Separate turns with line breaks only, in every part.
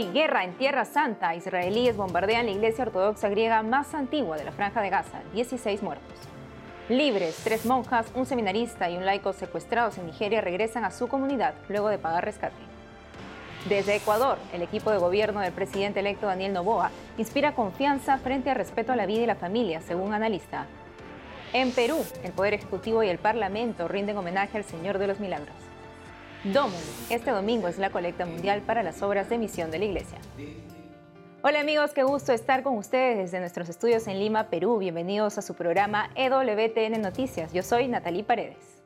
hoy, guerra en Tierra Santa. Israelíes bombardean la iglesia ortodoxa griega más antigua de la Franja de Gaza. 16 muertos. Libres, tres monjas, un seminarista y un laico secuestrados en Nigeria regresan a su comunidad luego de pagar rescate. Desde Ecuador, el equipo de gobierno del presidente electo Daniel Noboa inspira confianza frente al respeto a la vida y la familia, según analista. En Perú, el Poder Ejecutivo y el Parlamento rinden homenaje al Señor de los Milagros. Domun, este domingo es la colecta mundial para las obras de misión de la Iglesia. Hola amigos, qué gusto estar con ustedes desde nuestros estudios en Lima, Perú. Bienvenidos a su programa EWTN Noticias. Yo soy Natalie Paredes.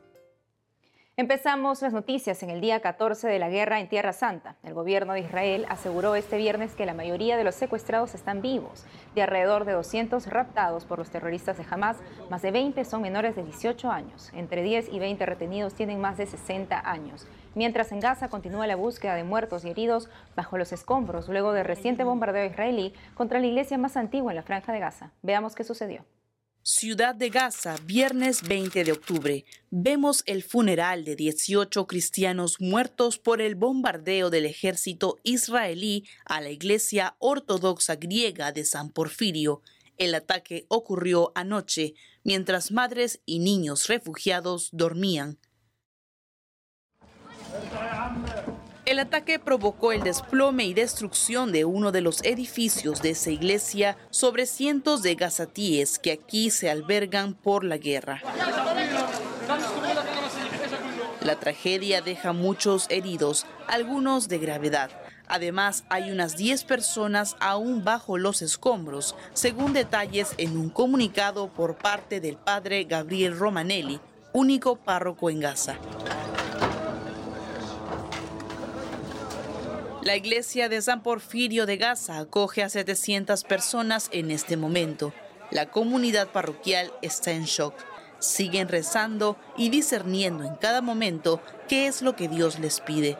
Empezamos las noticias en el día 14 de la guerra en Tierra Santa. El gobierno de Israel aseguró este viernes que la mayoría de los secuestrados están vivos. De alrededor de 200 raptados por los terroristas de Hamas, más de 20 son menores de 18 años. Entre 10 y 20 retenidos tienen más de 60 años. Mientras en Gaza continúa la búsqueda de muertos y heridos bajo los escombros luego del reciente bombardeo israelí contra la iglesia más antigua en la franja de Gaza. Veamos qué sucedió.
Ciudad de Gaza, viernes 20 de octubre. Vemos el funeral de 18 cristianos muertos por el bombardeo del ejército israelí a la iglesia ortodoxa griega de San Porfirio. El ataque ocurrió anoche, mientras madres y niños refugiados dormían. El ataque provocó el desplome y destrucción de uno de los edificios de esa iglesia sobre cientos de gazatíes que aquí se albergan por la guerra. La tragedia deja muchos heridos, algunos de gravedad. Además, hay unas 10 personas aún bajo los escombros, según detalles en un comunicado por parte del padre Gabriel Romanelli, único párroco en Gaza. La iglesia de San Porfirio de Gaza acoge a 700 personas en este momento. La comunidad parroquial está en shock. Siguen rezando y discerniendo en cada momento qué es lo que Dios les pide.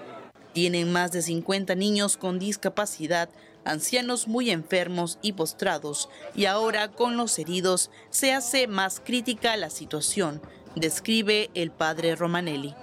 Tienen más de 50 niños con discapacidad, ancianos muy enfermos y postrados, y ahora con los heridos se hace más crítica la situación, describe el padre Romanelli.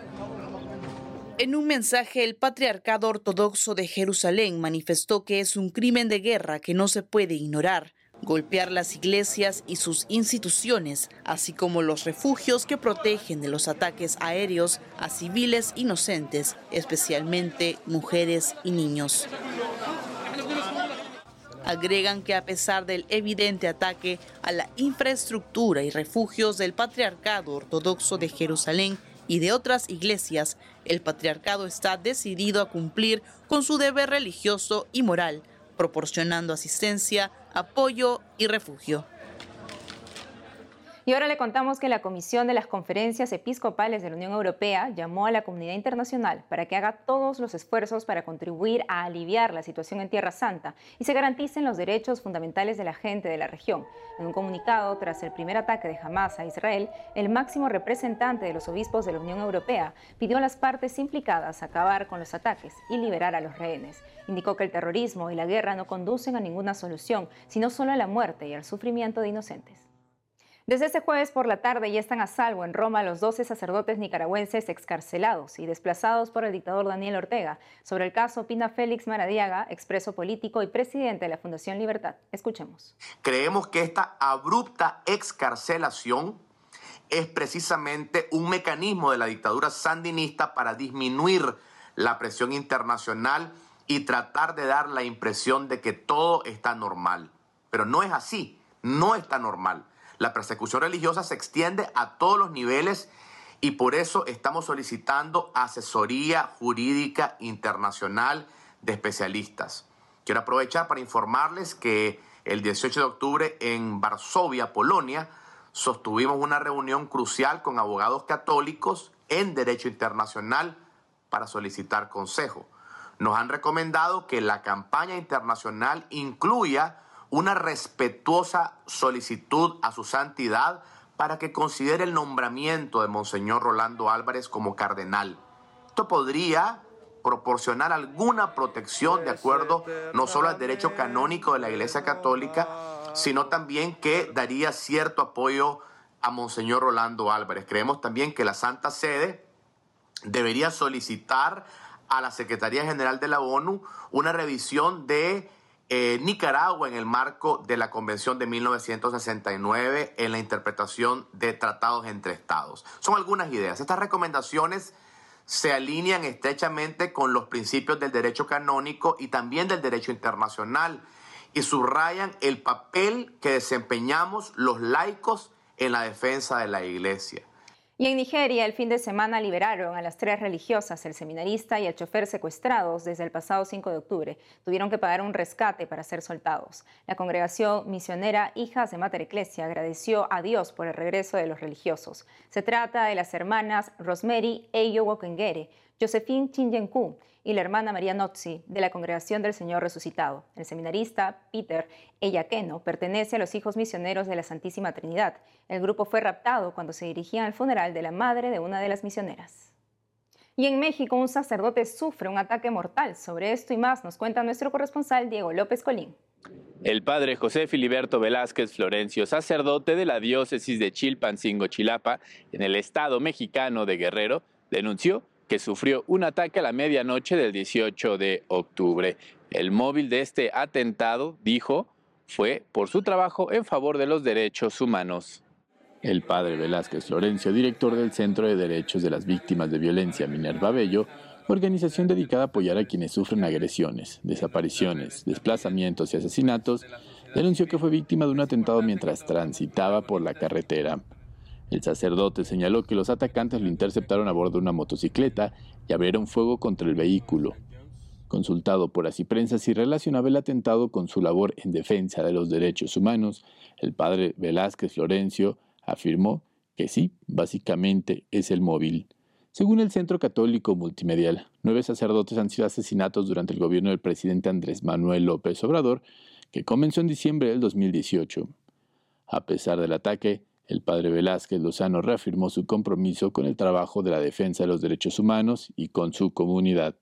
En un mensaje, el Patriarcado Ortodoxo de Jerusalén manifestó que es un crimen de guerra que no se puede ignorar. Golpear las iglesias y sus instituciones, así como los refugios que protegen de los ataques aéreos a civiles inocentes, especialmente mujeres y niños. Agregan que a pesar del evidente ataque a la infraestructura y refugios del Patriarcado Ortodoxo de Jerusalén, y de otras iglesias, el patriarcado está decidido a cumplir con su deber religioso y moral, proporcionando asistencia, apoyo y refugio.
Y ahora le contamos que la Comisión de las Conferencias Episcopales de la Unión Europea llamó a la comunidad internacional para que haga todos los esfuerzos para contribuir a aliviar la situación en Tierra Santa y se garanticen los derechos fundamentales de la gente de la región. En un comunicado, tras el primer ataque de Hamas a Israel, el máximo representante de los obispos de la Unión Europea pidió a las partes implicadas acabar con los ataques y liberar a los rehenes. Indicó que el terrorismo y la guerra no conducen a ninguna solución, sino solo a la muerte y al sufrimiento de inocentes. Desde este jueves por la tarde ya están a salvo en Roma los 12 sacerdotes nicaragüenses excarcelados y desplazados por el dictador Daniel Ortega. Sobre el caso opina Félix Maradiaga, expreso político y presidente de la Fundación Libertad. Escuchemos.
Creemos que esta abrupta excarcelación es precisamente un mecanismo de la dictadura sandinista para disminuir la presión internacional y tratar de dar la impresión de que todo está normal. Pero no es así, no está normal. La persecución religiosa se extiende a todos los niveles y por eso estamos solicitando asesoría jurídica internacional de especialistas. Quiero aprovechar para informarles que el 18 de octubre en Varsovia, Polonia, sostuvimos una reunión crucial con abogados católicos en derecho internacional para solicitar consejo. Nos han recomendado que la campaña internacional incluya una respetuosa solicitud a su santidad para que considere el nombramiento de Monseñor Rolando Álvarez como cardenal. Esto podría proporcionar alguna protección de acuerdo no solo al derecho canónico de la Iglesia Católica, sino también que daría cierto apoyo a Monseñor Rolando Álvarez. Creemos también que la Santa Sede debería solicitar a la Secretaría General de la ONU una revisión de eh, Nicaragua en el marco de la Convención de 1969 en la interpretación de tratados entre estados. Son algunas ideas. Estas recomendaciones se alinean estrechamente con los principios del derecho canónico y también del derecho internacional y subrayan el papel que desempeñamos los laicos en la defensa de la iglesia.
Y en Nigeria, el fin de semana liberaron a las tres religiosas, el seminarista y el chofer secuestrados desde el pasado 5 de octubre. Tuvieron que pagar un rescate para ser soltados. La congregación misionera Hijas de Mater Ecclesia agradeció a Dios por el regreso de los religiosos. Se trata de las hermanas Rosemary Eyo Wokengere, Josephine Chinyenku y la hermana María Nozzi de la Congregación del Señor Resucitado. El seminarista Peter Eyaqueno pertenece a los hijos misioneros de la Santísima Trinidad. El grupo fue raptado cuando se dirigían al funeral de la madre de una de las misioneras. Y en México un sacerdote sufre un ataque mortal. Sobre esto y más nos cuenta nuestro corresponsal Diego López Colín.
El padre José Filiberto Velázquez Florencio, sacerdote de la diócesis de Chilpancingo, Chilapa, en el estado mexicano de Guerrero, denunció que sufrió un ataque a la medianoche del 18 de octubre. El móvil de este atentado, dijo, fue por su trabajo en favor de los derechos humanos. El padre Velázquez Florencio, director del Centro de Derechos de las Víctimas de Violencia Minerva Bello, organización dedicada a apoyar a quienes sufren agresiones, desapariciones, desplazamientos y asesinatos, denunció que fue víctima de un atentado mientras transitaba por la carretera. El sacerdote señaló que los atacantes lo interceptaron a bordo de una motocicleta y abrieron fuego contra el vehículo. Consultado por Así Prensa si relacionaba el atentado con su labor en defensa de los derechos humanos, el padre Velázquez Florencio afirmó que sí, básicamente es el móvil. Según el Centro Católico Multimedial, nueve sacerdotes han sido asesinados durante el gobierno del presidente Andrés Manuel López Obrador, que comenzó en diciembre del 2018. A pesar del ataque, el padre Velázquez Lozano reafirmó su compromiso con el trabajo de la defensa de los derechos humanos y con su comunidad.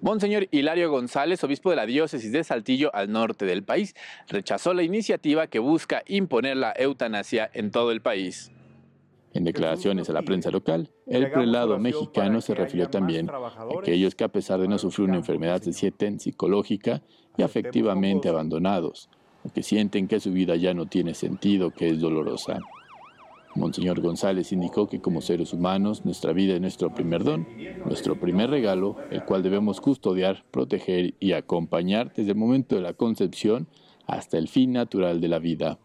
Monseñor Hilario González, obispo de la diócesis de Saltillo al norte del país, rechazó la iniciativa que busca imponer la eutanasia en todo el país. En declaraciones a la prensa local, el prelado mexicano se refirió también a aquellos que a pesar de no sufrir una enfermedad se sienten psicológica y afectivamente abandonados, que sienten que su vida ya no tiene sentido, que es dolorosa. Monseñor González indicó que como seres humanos nuestra vida es nuestro primer don, nuestro primer regalo, el cual debemos custodiar, proteger y acompañar desde el momento de la concepción hasta el fin natural de la vida.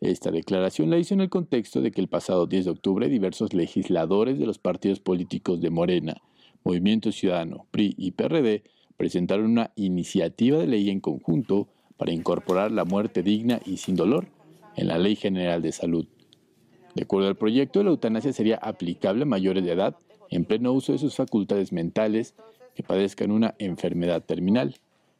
Esta declaración la hizo en el contexto de que el pasado 10 de octubre diversos legisladores de los partidos políticos de Morena, Movimiento Ciudadano, PRI y PRD presentaron una iniciativa de ley en conjunto para incorporar la muerte digna y sin dolor en la Ley General de Salud. De acuerdo al proyecto, la eutanasia sería aplicable a mayores de edad en pleno uso de sus facultades mentales que padezcan una enfermedad terminal,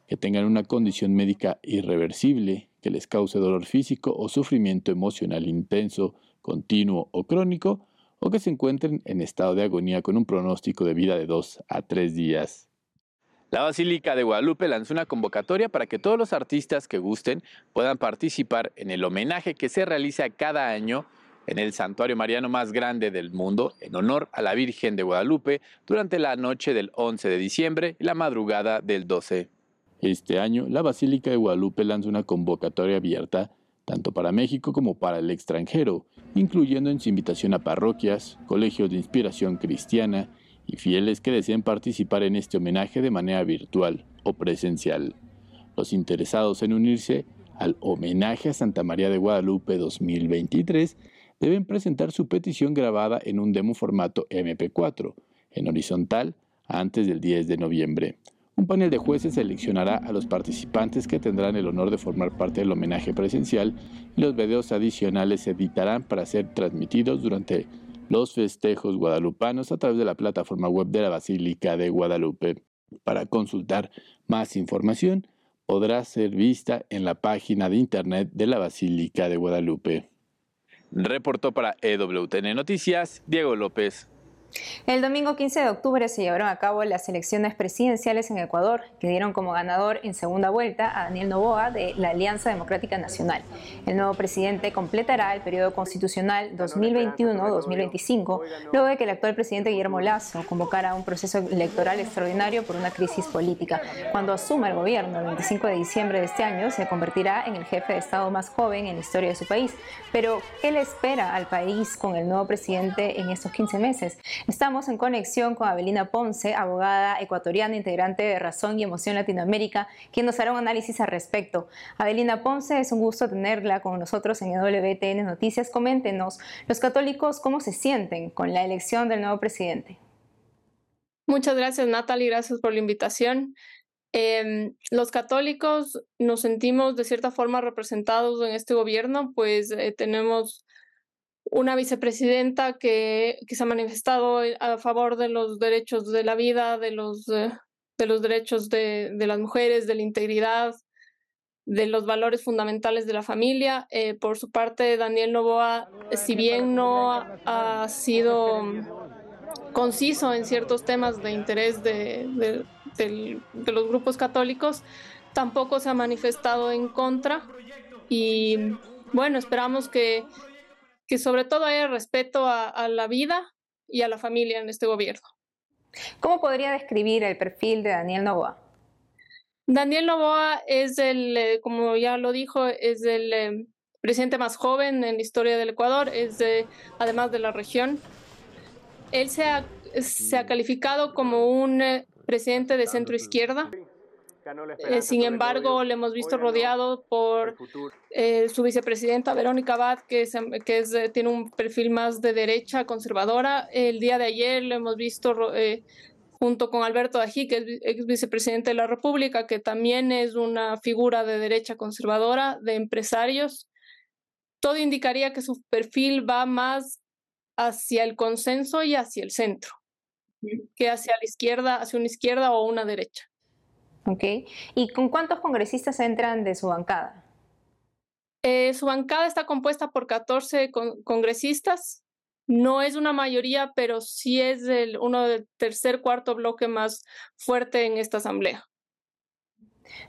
que tengan una condición médica irreversible, que les cause dolor físico o sufrimiento emocional intenso, continuo o crónico, o que se encuentren en estado de agonía con un pronóstico de vida de dos a tres días. La Basílica de Guadalupe lanzó una convocatoria para que todos los artistas que gusten puedan participar en el homenaje que se realiza cada año en el santuario mariano más grande del mundo en honor a la Virgen de Guadalupe durante la noche del 11 de diciembre y la madrugada del 12. Este año, la Basílica de Guadalupe lanza una convocatoria abierta tanto para México como para el extranjero, incluyendo en su invitación a parroquias, colegios de inspiración cristiana y fieles que deseen participar en este homenaje de manera virtual o presencial. Los interesados en unirse al homenaje a Santa María de Guadalupe 2023 deben presentar su petición grabada en un demo formato MP4, en horizontal, antes del 10 de noviembre. Un panel de jueces seleccionará a los participantes que tendrán el honor de formar parte del homenaje presencial y los videos adicionales se editarán para ser transmitidos durante los festejos guadalupanos a través de la plataforma web de la Basílica de Guadalupe. Para consultar más información, podrá ser vista en la página de internet de la Basílica de Guadalupe. Reportó para EWTN Noticias Diego López.
El domingo 15 de octubre se llevaron a cabo las elecciones presidenciales en Ecuador, que dieron como ganador en segunda vuelta a Daniel Novoa de la Alianza Democrática Nacional. El nuevo presidente completará el periodo constitucional 2021-2025, luego de que el actual presidente Guillermo Lazo convocara un proceso electoral extraordinario por una crisis política. Cuando asuma el gobierno el 25 de diciembre de este año, se convertirá en el jefe de Estado más joven en la historia de su país. Pero, ¿qué le espera al país con el nuevo presidente en estos 15 meses? Estamos en conexión con Abelina Ponce, abogada ecuatoriana, integrante de Razón y Emoción Latinoamérica, quien nos hará un análisis al respecto. Abelina Ponce, es un gusto tenerla con nosotros en WTN Noticias. Coméntenos, los católicos, ¿cómo se sienten con la elección del nuevo presidente?
Muchas gracias, Natalie, gracias por la invitación. Em, los católicos nos sentimos de cierta forma representados en este gobierno, pues eh, tenemos una vicepresidenta que, que, se ha manifestado a favor de los derechos de la vida, de los, eh, de los derechos de, de, las mujeres, de la integridad, de los valores fundamentales de la familia. Eh, por su parte, Daniel Novoa, si bien no ha, sido conciso en ciertos temas de interés de, de los grupos católicos, tampoco se ha manifestado en contra. Y bueno, esperamos que que sobre todo haya respeto a, a, la vida y a la familia en este gobierno.
¿Cómo podría describir el perfil de Daniel Novoa?
Daniel Novoa es el, eh, como ya lo dijo, es el eh, presidente más joven en la historia del Ecuador, es de, además de la región. Él se ha, se ha calificado como un eh, presidente de centro izquierda. Eh, sin embargo, le hemos visto rodeado por eh, su vicepresidenta Verónica Abad, que, es, que es, eh, tiene un perfil más de derecha conservadora. El día de ayer le hemos visto eh, junto con Alberto Ají, que es ex vicepresidente de la República, que también es una figura de derecha conservadora, de empresarios. Todo indicaría que su perfil va más hacia el consenso y hacia el centro, que hacia la izquierda, hacia una izquierda o una derecha.
Ok. ¿Y con cuántos congresistas entran de su bancada?
Eh, su bancada está compuesta por 14 con congresistas. No es una mayoría, pero sí es el, uno del tercer, cuarto bloque más fuerte en esta asamblea.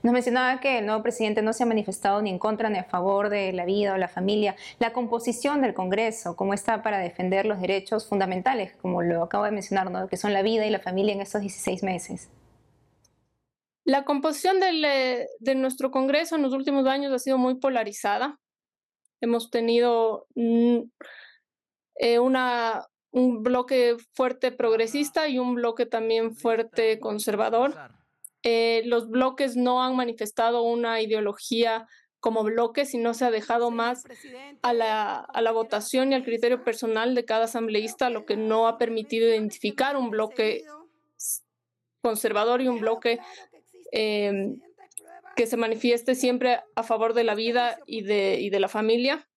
Nos mencionaba que el nuevo presidente no se ha manifestado ni en contra ni a favor de la vida o la familia. La composición del Congreso, ¿cómo está para defender los derechos fundamentales, como lo acabo de mencionar, ¿no? que son la vida y la familia en estos 16 meses?
La composición del, eh, de nuestro Congreso en los últimos años ha sido muy polarizada. Hemos tenido mm, eh, una, un bloque fuerte progresista y un bloque también fuerte conservador. Eh, los bloques no han manifestado una ideología como bloque, sino se ha dejado más a la, a la votación y al criterio personal de cada asambleísta, lo que no ha permitido identificar un bloque conservador y un bloque eh, que se manifieste siempre a favor de la vida y de, y de la familia.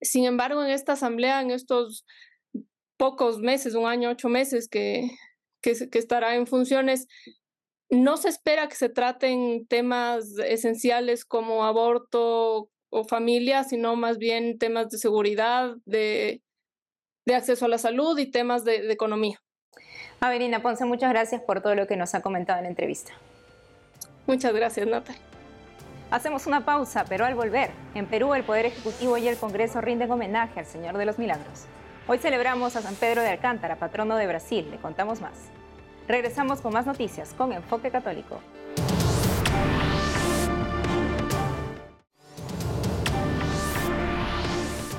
Sin embargo, en esta asamblea, en estos pocos meses, un año, ocho meses que, que, que estará en funciones, no se espera que se traten temas esenciales como aborto o familia, sino más bien temas de seguridad, de, de acceso a la salud y temas de, de economía.
Averina Ponce, muchas gracias por todo lo que nos ha comentado en la entrevista.
Muchas gracias, Natal.
Hacemos una pausa, pero al volver, en Perú el Poder Ejecutivo y el Congreso rinden homenaje al Señor de los Milagros. Hoy celebramos a San Pedro de Alcántara, patrono de Brasil. Le contamos más. Regresamos con más noticias con Enfoque Católico.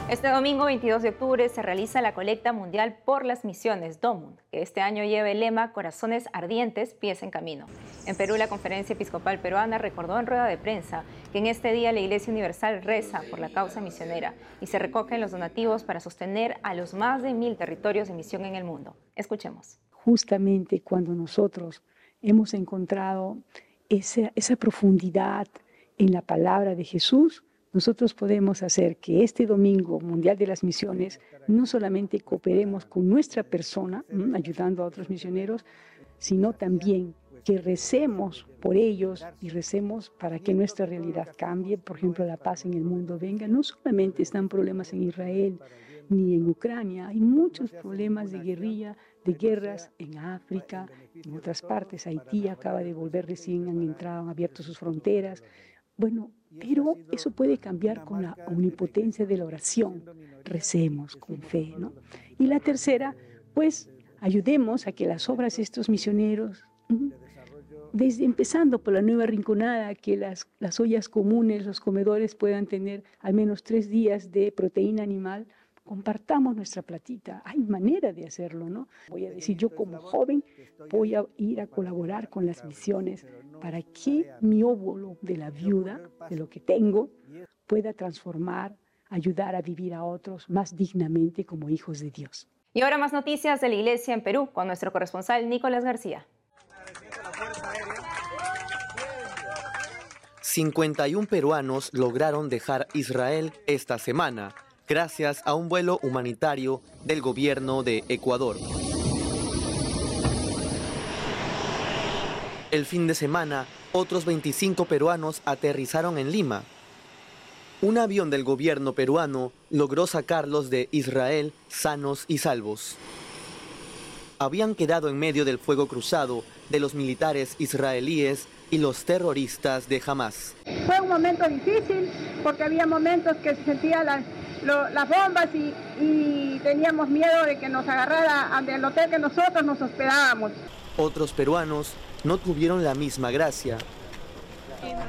Este domingo 22 de octubre se realiza la colecta mundial por las misiones DOMUND, que este año lleva el lema Corazones ardientes, pies en camino. En Perú, la Conferencia Episcopal Peruana recordó en rueda de prensa que en este día la Iglesia Universal reza por la causa misionera y se recogen los donativos para sostener a los más de mil territorios de misión en el mundo. Escuchemos.
Justamente cuando nosotros hemos encontrado esa, esa profundidad en la palabra de Jesús, nosotros podemos hacer que este Domingo Mundial de las Misiones no solamente cooperemos con nuestra persona, ayudando a otros misioneros, sino también que recemos por ellos y recemos para que nuestra realidad cambie, por ejemplo, la paz en el mundo venga. No solamente están problemas en Israel, ni en Ucrania. Hay muchos problemas de guerrilla, de guerras en África, en otras partes. Haití acaba de volver recién, han entrado, han abierto sus fronteras. Bueno, pero eso puede cambiar con la omnipotencia de la oración. Recemos con fe, ¿no? Y la tercera, pues ayudemos a que las obras de estos misioneros, desde empezando por la nueva rinconada, que las, las ollas comunes, los comedores puedan tener al menos tres días de proteína animal, compartamos nuestra platita. Hay manera de hacerlo, ¿no? Voy a decir, yo como joven voy a ir a colaborar con las misiones para que mi óvulo de la viuda, de lo que tengo, pueda transformar, ayudar a vivir a otros más dignamente como hijos de Dios.
Y ahora más noticias de la iglesia en Perú con nuestro corresponsal Nicolás García.
51 peruanos lograron dejar Israel esta semana gracias a un vuelo humanitario del gobierno de Ecuador. El fin de semana, otros 25 peruanos aterrizaron en Lima. Un avión del gobierno peruano logró sacarlos de Israel sanos y salvos. Habían quedado en medio del fuego cruzado de los militares israelíes y los terroristas de Hamas.
Fue un momento difícil porque había momentos que se sentían las, bombas y, y, teníamos miedo de que nos agarrara el hotel que nosotros nos hospedábamos.
Otros peruanos no tuvieron la misma gracia.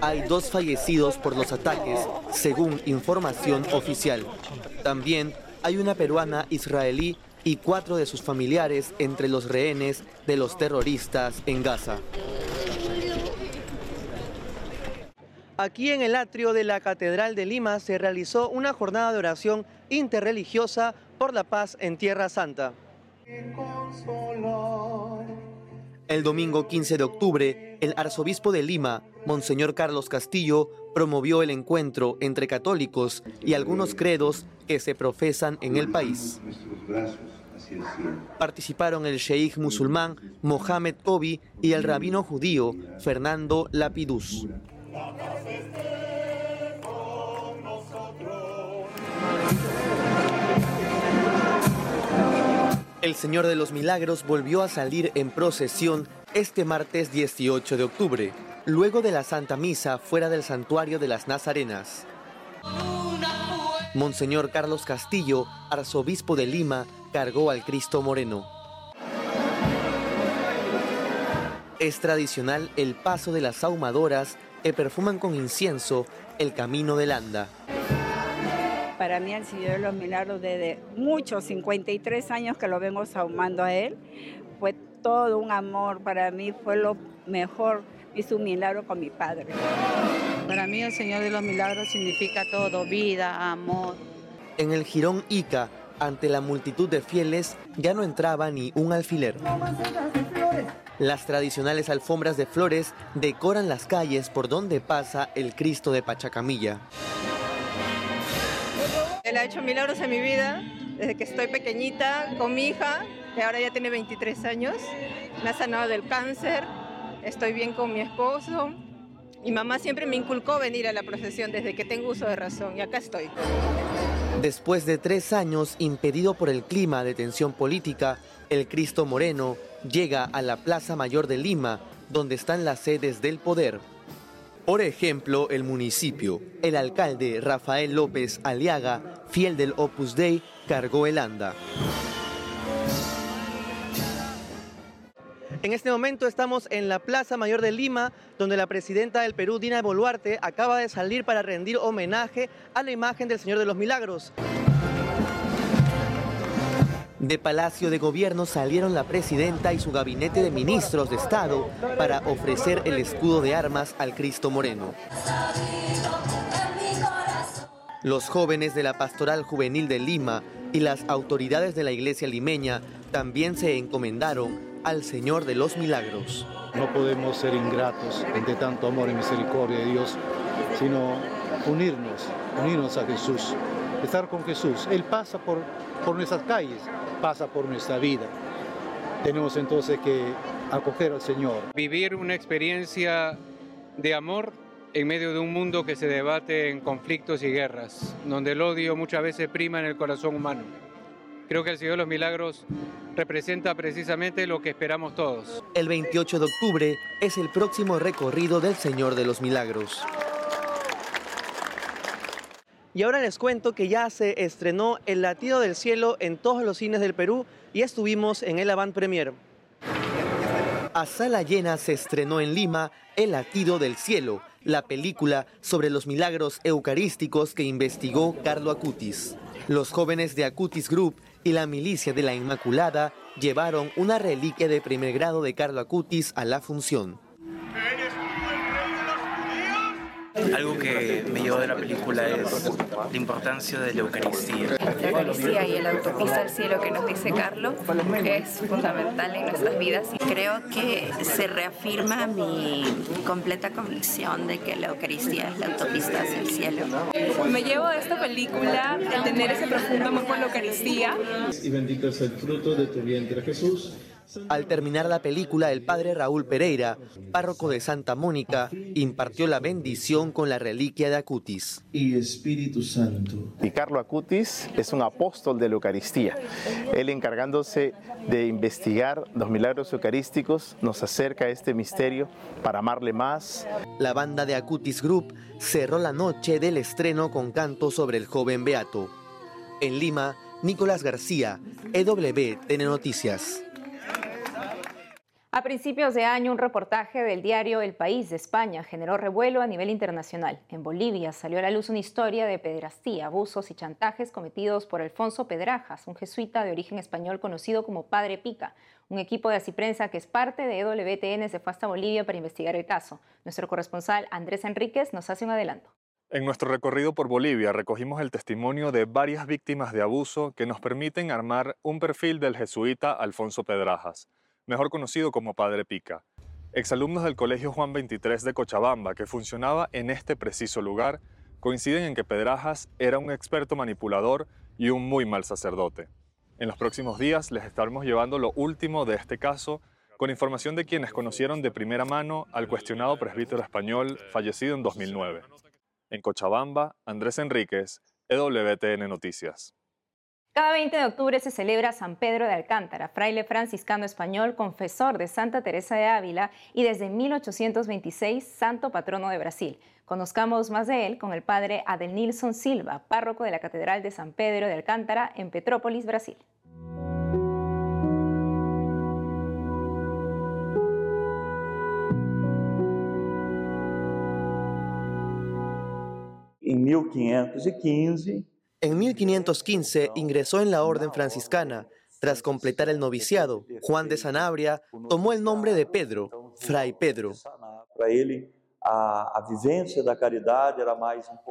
Hay dos fallecidos por los ataques, según información oficial. También hay una peruana israelí y cuatro de sus familiares entre los rehenes de los terroristas en Gaza. Aquí en el atrio de la Catedral de Lima se realizó una jornada de oración interreligiosa por la paz en Tierra Santa. El domingo 15 de octubre, el arzobispo de Lima, Monseñor Carlos Castillo, promovió el encuentro entre católicos y algunos credos que se profesan en el país. Participaron el sheikh musulmán Mohamed Kobi y el rabino judío Fernando Lapidus. El Señor de los Milagros volvió a salir en procesión este martes 18 de octubre, luego de la Santa Misa fuera del Santuario de las Nazarenas. Monseñor Carlos Castillo, arzobispo de Lima, cargó al Cristo Moreno. Es tradicional el paso de las ahumadoras que perfuman con incienso el camino del anda.
Para mí el Señor de los Milagros desde muchos, 53 años que lo vengo ahumando a Él, fue todo un amor, para mí fue lo mejor, hizo un milagro con mi Padre.
Para mí el Señor de los Milagros significa todo, vida, amor.
En el Girón Ica, ante la multitud de fieles, ya no entraba ni un alfiler. Las tradicionales alfombras de flores decoran las calles por donde pasa el Cristo de Pachacamilla.
Él ha hecho milagros en mi vida desde que estoy pequeñita con mi hija, que ahora ya tiene 23 años. Me ha sanado del cáncer, estoy bien con mi esposo. Mi mamá siempre me inculcó venir a la procesión desde que tengo uso de razón y acá estoy.
Después de tres años impedido por el clima de tensión política, el Cristo Moreno llega a la Plaza Mayor de Lima, donde están las sedes del poder. Por ejemplo, el municipio. El alcalde Rafael López Aliaga, fiel del Opus Dei, cargó el anda. En este momento estamos en la Plaza Mayor de Lima, donde la presidenta del Perú, Dina Boluarte, acaba de salir para rendir homenaje a la imagen del Señor de los Milagros. De Palacio de Gobierno salieron la presidenta y su gabinete de ministros de Estado para ofrecer el escudo de armas al Cristo Moreno. Los jóvenes de la Pastoral Juvenil de Lima y las autoridades de la Iglesia limeña también se encomendaron al Señor de los Milagros.
No podemos ser ingratos ante tanto amor y misericordia de Dios, sino unirnos, unirnos a Jesús, estar con Jesús. Él pasa por, por nuestras calles, pasa por nuestra vida. Tenemos entonces que acoger al Señor.
Vivir una experiencia de amor en medio de un mundo que se debate en conflictos y guerras, donde el odio muchas veces prima en el corazón humano. Creo que el Señor de los Milagros representa precisamente lo que esperamos todos.
El 28 de octubre es el próximo recorrido del Señor de los Milagros. Y ahora les cuento que ya se estrenó El latido del cielo en todos los cines del Perú y estuvimos en el avant premier. A sala llena se estrenó en Lima El latido del cielo, la película sobre los milagros eucarísticos que investigó Carlo Acutis. Los jóvenes de Acutis Group y la milicia de la Inmaculada llevaron una reliquia de primer grado de Carlo Acutis a la función.
Algo que me llevó de la película es la importancia de la Eucaristía.
La Eucaristía y el autopista al cielo que nos dice Carlos es fundamental en nuestras vidas y creo que se reafirma mi completa convicción de que la Eucaristía es la autopista hacia el cielo.
Me llevo de esta película el tener ese profundo amor por la Eucaristía.
Y bendito es el fruto de tu vientre Jesús.
Al terminar la película, el padre Raúl Pereira, párroco de Santa Mónica, impartió la bendición con la reliquia de Acutis.
Y Espíritu Santo.
Y Carlo Acutis es un apóstol de la Eucaristía. Él encargándose de investigar los milagros eucarísticos, nos acerca a este misterio para amarle más.
La banda de Acutis Group cerró la noche del estreno con canto sobre el joven Beato. En Lima, Nicolás García, EWTN Noticias.
A principios de año, un reportaje del diario El País de España generó revuelo a nivel internacional. En Bolivia salió a la luz una historia de pederastía, abusos y chantajes cometidos por Alfonso Pedrajas, un jesuita de origen español conocido como Padre Pica. Un equipo de Asiprensa que es parte de EWTN se fue hasta Bolivia para investigar el caso. Nuestro corresponsal Andrés Enríquez nos hace un adelanto.
En nuestro recorrido por Bolivia recogimos el testimonio de varias víctimas de abuso que nos permiten armar un perfil del jesuita Alfonso Pedrajas mejor conocido como Padre Pica, exalumnos del Colegio Juan 23 de Cochabamba, que funcionaba en este preciso lugar, coinciden en que Pedrajas era un experto manipulador y un muy mal sacerdote. En los próximos días les estaremos llevando lo último de este caso con información de quienes conocieron de primera mano al cuestionado presbítero español fallecido en 2009. En Cochabamba, Andrés Enríquez, EWTN Noticias.
Cada 20 de octubre se celebra San Pedro de Alcántara, fraile franciscano español, confesor de Santa Teresa de Ávila y desde 1826 santo patrono de Brasil. Conozcamos más de él con el padre Adelnilson Silva, párroco de la Catedral de San Pedro de Alcántara en Petrópolis, Brasil.
En 1515
en 1515 ingresó en la orden franciscana. Tras completar el noviciado, Juan de Sanabria tomó el nombre de Pedro, Fray Pedro.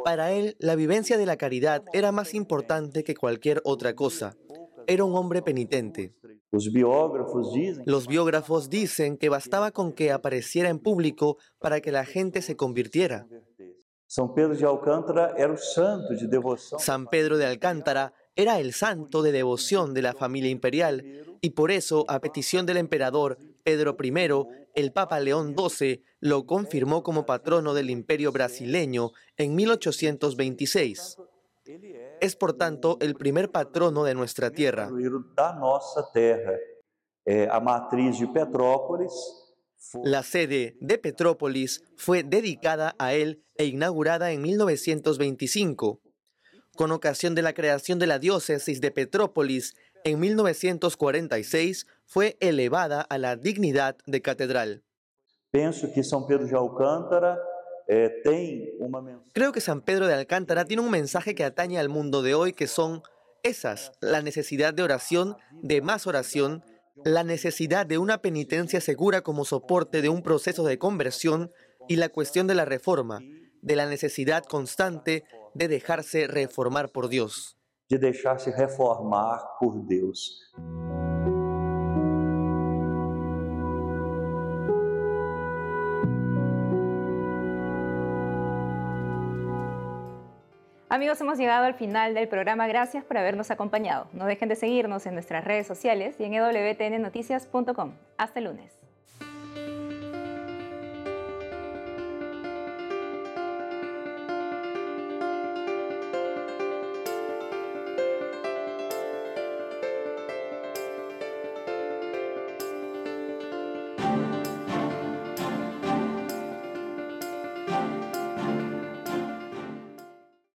Para él, la vivencia de la caridad era más importante que cualquier otra cosa. Era un hombre penitente. Los biógrafos dicen que bastaba con que apareciera en público para que la gente se convirtiera.
San Pedro de Alcántara era el santo de devoción.
San Pedro de Alcántara era el santo de devoción de la familia imperial y por eso, a petición del emperador Pedro I, el Papa León XII lo confirmó como patrono del imperio brasileño en 1826. Es por tanto el primer patrono de nuestra tierra.
A matriz de Petrópolis
la sede de Petrópolis fue dedicada a él e inaugurada en 1925. Con ocasión de la creación de la diócesis de Petrópolis en 1946, fue elevada a la dignidad de catedral.
Pienso que San Pedro de Alcántara eh,
Creo que San Pedro de Alcántara tiene un mensaje que atañe al mundo de hoy, que son esas, la necesidad de oración, de más oración, la necesidad de una penitencia segura como soporte de un proceso de conversión y la cuestión de la reforma, de la necesidad constante de dejarse reformar por Dios.
De dejarse reformar por Dios.
Amigos, hemos llegado al final del programa. Gracias por habernos acompañado. No dejen de seguirnos en nuestras redes sociales y en wtnnoticias.com. Hasta el lunes.